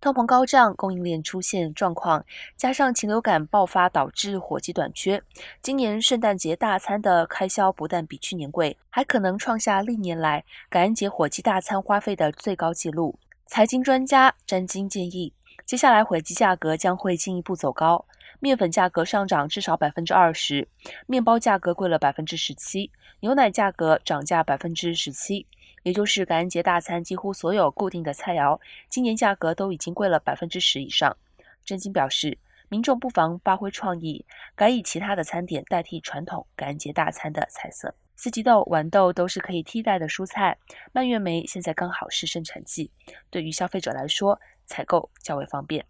通膨高涨，供应链出现状况，加上禽流感爆发导致火鸡短缺，今年圣诞节大餐的开销不但比去年贵，还可能创下历年来感恩节火鸡大餐花费的最高纪录。财经专家詹金建议，接下来火鸡价格将会进一步走高，面粉价格上涨至少百分之二十，面包价格贵了百分之十七，牛奶价格涨价百分之十七。也就是感恩节大餐几乎所有固定的菜肴，今年价格都已经贵了百分之十以上。郑经表示，民众不妨发挥创意，改以其他的餐点代替传统感恩节大餐的菜色。四季豆、豌豆都是可以替代的蔬菜，蔓越莓现在刚好是生产季，对于消费者来说，采购较为方便。